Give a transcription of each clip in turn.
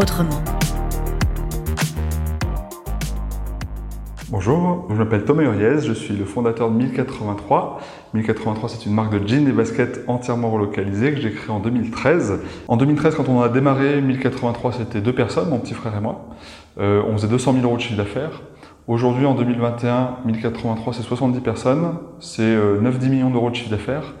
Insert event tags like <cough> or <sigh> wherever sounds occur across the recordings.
autrement. Bonjour, je m'appelle Thomas Uriez, je suis le fondateur de 1083. 1083, c'est une marque de jeans et baskets entièrement relocalisée que j'ai créée en 2013. En 2013, quand on a démarré 1083, c'était deux personnes, mon petit frère et moi. Euh, on faisait 200 000 euros de chiffre d'affaires. Aujourd'hui, en 2021, 1083, c'est 70 personnes, c'est 9-10 euh, millions d'euros de chiffre d'affaires.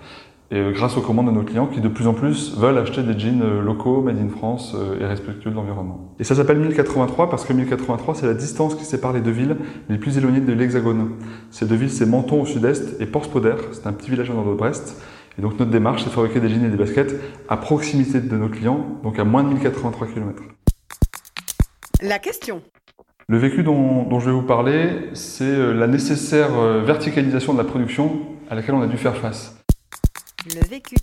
Et euh, grâce aux commandes de nos clients qui de plus en plus veulent acheter des jeans euh, locaux, made in France et respectueux de l'environnement. Et ça s'appelle 1083 parce que 1083 c'est la distance qui sépare les deux villes les plus éloignées de l'Hexagone. Ces deux villes c'est Menton au sud-est et Porspoder, c'est un petit village au nord de Brest. Et donc notre démarche c'est de fabriquer des jeans et des baskets à proximité de nos clients, donc à moins de 1083 km. La question le vécu dont, je vais vous parler, c'est euh, la nécessaire euh, verticalisation de la production à laquelle on a dû faire face. Le vécu.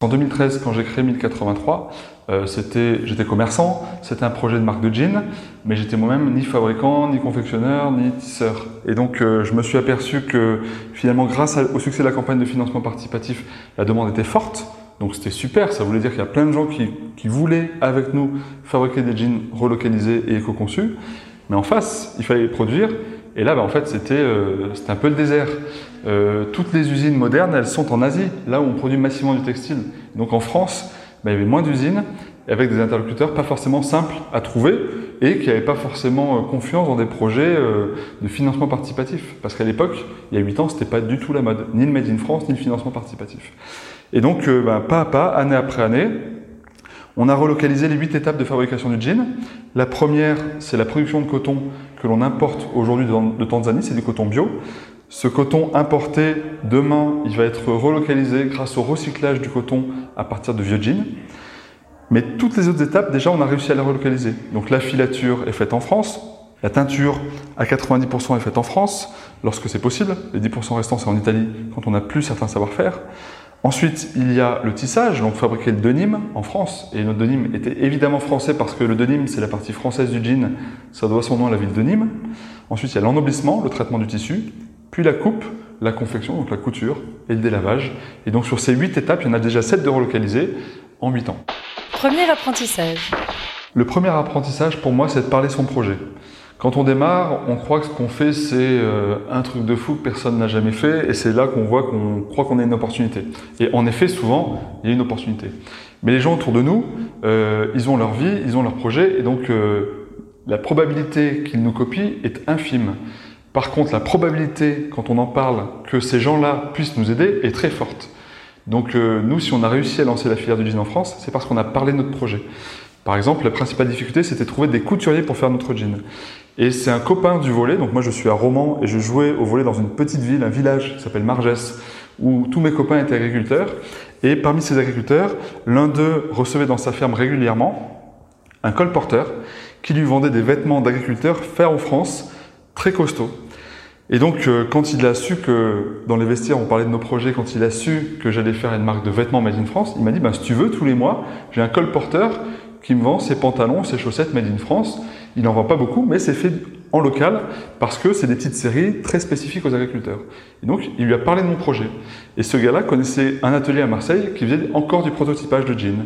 En 2013, quand j'ai créé 1083, euh, j'étais commerçant, c'était un projet de marque de jeans, mais j'étais moi-même ni fabricant, ni confectionneur, ni tisseur. Et donc je me suis aperçu que finalement, grâce au succès de la campagne de financement participatif, la demande était forte. Donc c'était super, ça voulait dire qu'il y a plein de gens qui, voulaient avec nous fabriquer des jeans relocalisés et éco-conçus. Mais en face, il fallait les produire. Et là, bah, en fait, c'était euh, un peu le désert. Euh, toutes les usines modernes, elles sont en Asie, là où on produit massivement du textile. Donc en France, bah, il y avait moins d'usines, avec des interlocuteurs pas forcément simples à trouver et qui n'avaient pas forcément euh, confiance dans des projets de financement participatif. Parce qu'à l'époque, il y a 8 ans, c'était pas du tout la mode, ni le Made in France, ni le financement participatif. Et donc, euh, ben, pas à pas, année après année, on a relocalisé les huit étapes de fabrication du jean. La première, c'est la production de coton que l'on importe aujourd'hui de Tanzanie, c'est du coton bio. Ce coton importé, demain, il va être relocalisé grâce au recyclage du coton à partir de vieux jeans. Mais toutes les autres étapes, déjà, on a réussi à les relocaliser. Donc la filature est faite en France, la teinture à 90% est faite en France, lorsque c'est possible. Les 10% restants, c'est en Italie, quand on n'a plus certains savoir-faire. Ensuite, il y a le tissage, donc fabriquer le denim en France. Et notre denim était évidemment français parce que le denim, c'est la partie française du jean, ça doit son nom à la ville de Nîmes. Ensuite, il y a l'ennoblissement, le traitement du tissu, puis la coupe, la confection, donc la couture et le délavage. Et donc sur ces huit étapes, il y en a déjà sept de relocalisées en huit ans. Premier apprentissage. Le premier apprentissage pour moi, c'est de parler son projet. Quand on démarre, on croit que ce qu'on fait, c'est euh, un truc de fou que personne n'a jamais fait, et c'est là qu'on voit qu'on croit qu'on a une opportunité. Et en effet, souvent, il y a une opportunité. Mais les gens autour de nous, euh, ils ont leur vie, ils ont leur projet, et donc euh, la probabilité qu'ils nous copient est infime. Par contre, la probabilité, quand on en parle, que ces gens-là puissent nous aider est très forte. Donc nous, si on a réussi à lancer la filière du jean en France, c'est parce qu'on a parlé de notre projet. Par exemple, la principale difficulté, c'était trouver des couturiers pour faire notre jean. Et c'est un copain du volet, donc moi je suis à Romans et je jouais au volet dans une petite ville, un village qui s'appelle Margès, où tous mes copains étaient agriculteurs. Et parmi ces agriculteurs, l'un d'eux recevait dans sa ferme régulièrement un colporteur qui lui vendait des vêtements d'agriculteurs faits en France, très costauds. Et donc, euh, quand il a su que, dans les vestiaires, on parlait de nos projets, quand il a su que j'allais faire une marque de vêtements made in France, il m'a dit, ben, si tu veux, tous les mois, j'ai un colporteur qui me vend ses pantalons, ses chaussettes made in France. Il n'en vend pas beaucoup, mais c'est fait en local parce que c'est des petites séries très spécifiques aux agriculteurs. Et donc, il lui a parlé de mon projet. Et ce gars-là connaissait un atelier à Marseille qui faisait encore du prototypage de jeans.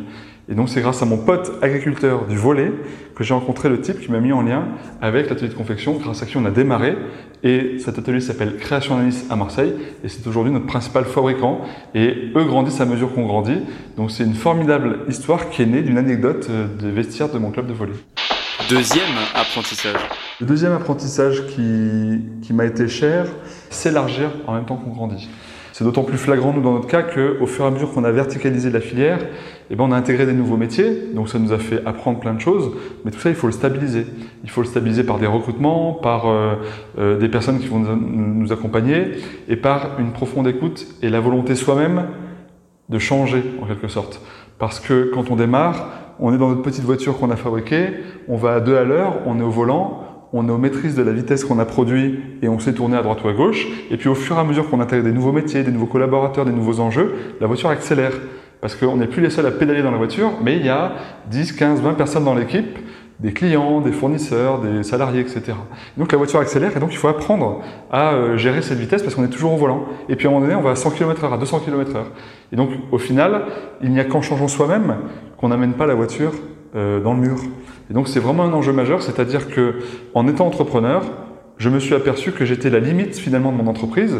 Et donc, c'est grâce à mon pote agriculteur du volet que j'ai rencontré le type qui m'a mis en lien avec l'atelier de confection, grâce à qui on a démarré. Et cet atelier s'appelle Création Nice à Marseille. Et c'est aujourd'hui notre principal fabricant. Et eux grandissent à mesure qu'on grandit. Donc, c'est une formidable histoire qui est née d'une anecdote euh, des vestiaires de mon club de volet. Deuxième apprentissage. Le deuxième apprentissage qui, qui m'a été cher, s'élargir en même temps qu'on grandit. C'est d'autant plus flagrant, nous, dans notre cas, qu'au fur et à mesure qu'on a verticalisé la filière, eh ben, on a intégré des nouveaux métiers, donc ça nous a fait apprendre plein de choses, mais tout ça, il faut le stabiliser. Il faut le stabiliser par des recrutements, par euh, euh, des personnes qui vont nous accompagner, et par une profonde écoute et la volonté soi-même de changer, en quelque sorte. Parce que quand on démarre, on est dans notre petite voiture qu'on a fabriquée, on va à deux à l'heure, on est au volant, on est aux maîtrises de la vitesse qu'on a produit et on sait tourner à droite ou à gauche. Et puis au fur et à mesure qu'on intègre des nouveaux métiers, des nouveaux collaborateurs, des nouveaux enjeux, la voiture accélère. Parce qu'on n'est plus les seuls à pédaler dans la voiture, mais il y a 10, 15, 20 personnes dans l'équipe, des clients, des fournisseurs, des salariés, etc. Donc la voiture accélère et donc il faut apprendre à euh, gérer cette vitesse parce qu'on est toujours au volant. Et puis à un moment donné, on va à 100 km/h, à 200 km/h. Et donc au final, il n'y a qu'en changeant soi-même qu'on n'amène pas la voiture euh, dans le mur. Et donc c'est vraiment un enjeu majeur, c'est-à-dire que en étant entrepreneur, je me suis aperçu que j'étais la limite finalement de mon entreprise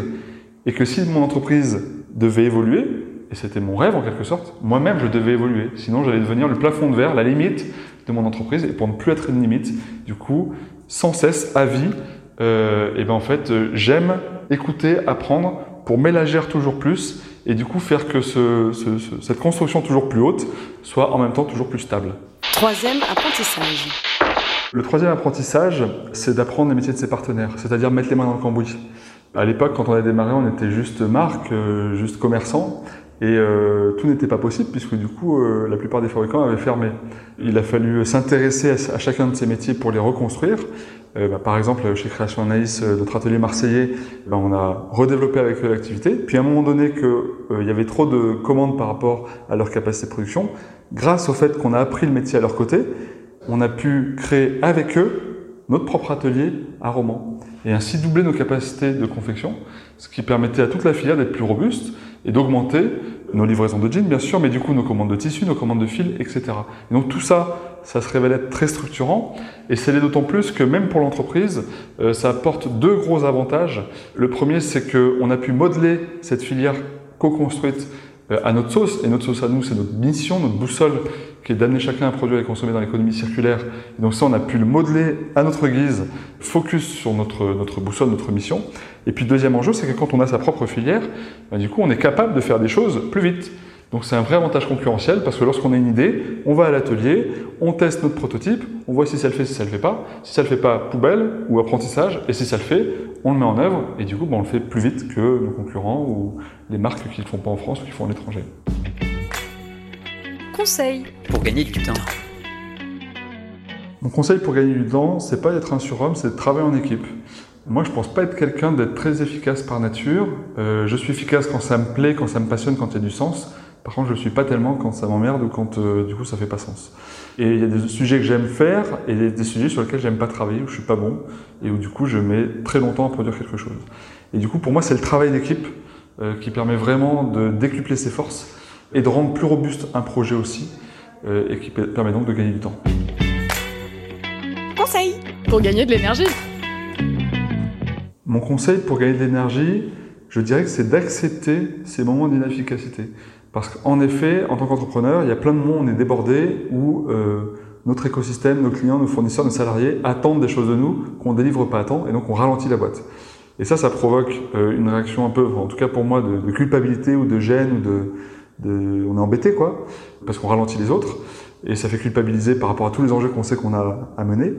et que si mon entreprise devait évoluer, et c'était mon rêve en quelque sorte, moi-même je devais évoluer, sinon j'allais devenir le plafond de verre, la limite de mon entreprise, et pour ne plus être une limite, du coup, sans cesse, à vie, euh, et ben en fait, euh, j'aime écouter, apprendre, pour m'élargir toujours plus, et du coup faire que ce, ce, cette construction toujours plus haute soit en même temps toujours plus stable. Troisième apprentissage. Le troisième apprentissage, c'est d'apprendre les métiers de ses partenaires, c'est-à-dire mettre les mains dans le cambouis. À l'époque, quand on a démarré, on était juste marque, euh, juste commerçant, et euh, tout n'était pas possible puisque du coup, euh, la plupart des fabricants avaient fermé. Il a fallu s'intéresser à, chacun de ces métiers pour les reconstruire. Euh, bah, par exemple, chez Création Anaïs, notre atelier marseillais, bah, on a redéveloppé avec eux l'activité. Puis à un moment donné qu'il y avait trop de commandes par rapport à leur capacité de production, grâce au fait qu'on a appris le métier à leur côté, on a pu créer avec eux notre propre atelier à Romans et ainsi doubler nos capacités de confection, ce qui permettait à toute la filière d'être plus robuste et d'augmenter nos livraisons de jeans, bien sûr, mais du coup nos commandes de tissus, nos commandes de fils, etc. Et donc tout ça, ça se révèle être très structurant, et c'est d'autant plus que même pour l'entreprise, euh, ça apporte deux gros avantages. Le premier, c'est qu'on a pu modeler cette filière co-construite à notre sauce, et notre sauce à nous, c'est notre mission, notre boussole, qui est d'amener chacun un produit à consommer dans l'économie circulaire. Et donc ça, on a pu le modeler à notre guise, focus sur notre, notre boussole, notre mission. Et puis deuxième enjeu, c'est que quand on a sa propre filière, bah, du coup, on est capable de faire des choses plus vite. Donc c'est un vrai avantage concurrentiel parce que lorsqu'on a une idée, on va à l'atelier, on teste notre prototype, on voit si ça le fait, si ça le fait pas. Si ça le fait pas, poubelle ou apprentissage. Et si ça le fait, on le met en œuvre et du coup, bah, on le fait plus vite que nos concurrents ou les marques qui ne le font pas en France ou qui le font à l'étranger. Conseil pour gagner du temps. Mon conseil pour gagner du temps, c'est pas d'être un surhomme, c'est de travailler en équipe. Moi, je pense pas être quelqu'un d'être très efficace par nature. Euh, je suis efficace quand ça me plaît, quand ça me passionne, quand il y a du sens. Par contre, je ne suis pas tellement quand ça m'emmerde ou quand euh, du coup ça fait pas sens. Et il y a des sujets que j'aime faire et des, sujets sur lesquels j'aime pas travailler, où je suis pas bon et où du coup je mets très longtemps à produire quelque chose. Et du coup, pour moi, c'est le travail d'équipe euh, qui permet vraiment de décupler ses forces et de rendre plus robuste un projet aussi et qui permet donc de gagner du temps. Conseil pour gagner de l'énergie. Mon conseil pour gagner de l'énergie, je dirais que c'est d'accepter ces moments d'inefficacité. Parce qu'en effet, en tant qu'entrepreneur, il y a plein de moments où on est débordé, où euh, notre écosystème, nos clients, nos fournisseurs, nos salariés attendent des choses de nous qu'on ne délivre pas à temps, et donc on ralentit la boîte. Et ça, ça provoque euh, une réaction un peu, en tout cas pour moi, de, culpabilité ou de gêne, ou de, on est embêté quoi, parce qu'on ralentit les autres, et ça fait culpabiliser par rapport à tous les enjeux qu'on sait qu'on a à mener.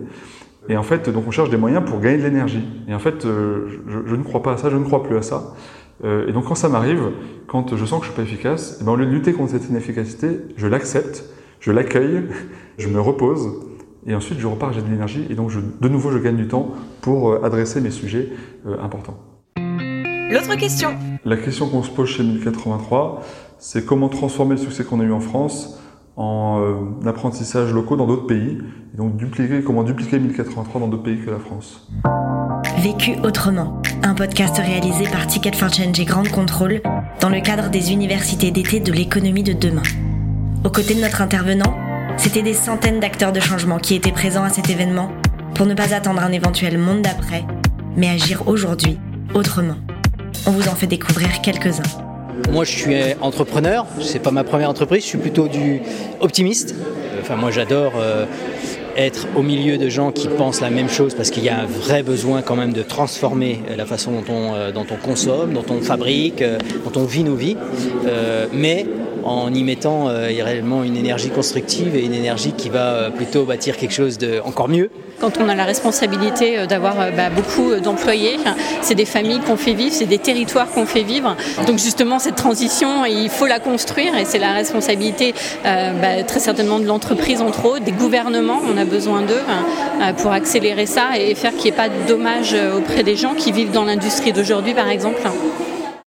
Et en fait, donc on cherche des moyens pour gagner de l'énergie. Et en fait, euh, je, ne crois pas à ça, je ne crois plus à ça. Euh, et donc quand ça m'arrive, quand je sens que je suis pas efficace, eh ben, au lieu de lutter contre cette inefficacité, je l'accepte, je l'accueille, <laughs> je me repose, et ensuite je repars, j'ai de l'énergie, et donc je, de nouveau je gagne du temps pour euh, adresser mes sujets importants. L'autre question La question qu'on se pose chez 1083, c'est comment transformer le succès qu'on a eu en France en euh, apprentissage locaux dans d'autres pays. Et donc dupliquer, comment dupliquer 1083 dans d'autres pays que la France. Vécu autrement, un podcast réalisé par Ticket for Change et Grande Contrôle dans le cadre des universités d'été de l'économie de demain. Aux côtés de notre intervenant, c'était des centaines d'acteurs de changement qui étaient présents à cet événement pour ne pas attendre un éventuel monde d'après, mais agir aujourd'hui autrement. On vous en fait découvrir quelques-uns. Moi, je suis entrepreneur. C'est pas ma première entreprise. Je suis plutôt du optimiste. Enfin, moi, j'adore euh, être au milieu de gens qui pensent la même chose parce qu'il y a un vrai besoin quand même de transformer la façon dont on, euh, dont on consomme, dont on fabrique, euh, dont on vit nos vies. mais en y mettant réellement une énergie constructive et une énergie qui va plutôt bâtir quelque chose de encore mieux. Quand on a la responsabilité d'avoir bah, beaucoup d'employés, c'est des familles qu'on fait vivre, c'est des territoires qu'on fait vivre. Donc justement, cette transition, il faut la construire et c'est la responsabilité bah, très certainement de l'entreprise entre autres, des gouvernements, on a besoin d'eux pour accélérer ça et faire qu'il n'y ait pas de dommages auprès des gens qui vivent dans l'industrie d'aujourd'hui par exemple.